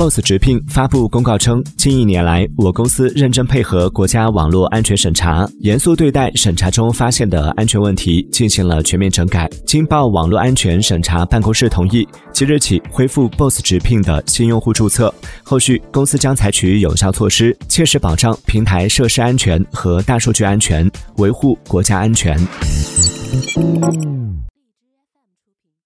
boss 直聘发布公告称近一年来我公司认真配合国家网络安全审查严肃对待审查中发现的安全问题进行了全面整改经报网络安全审查办公室同意即日起恢复 boss 直聘的新用户注册后续公司将采取有效措施切实保障平台设施安全和大数据安全维护国家安全。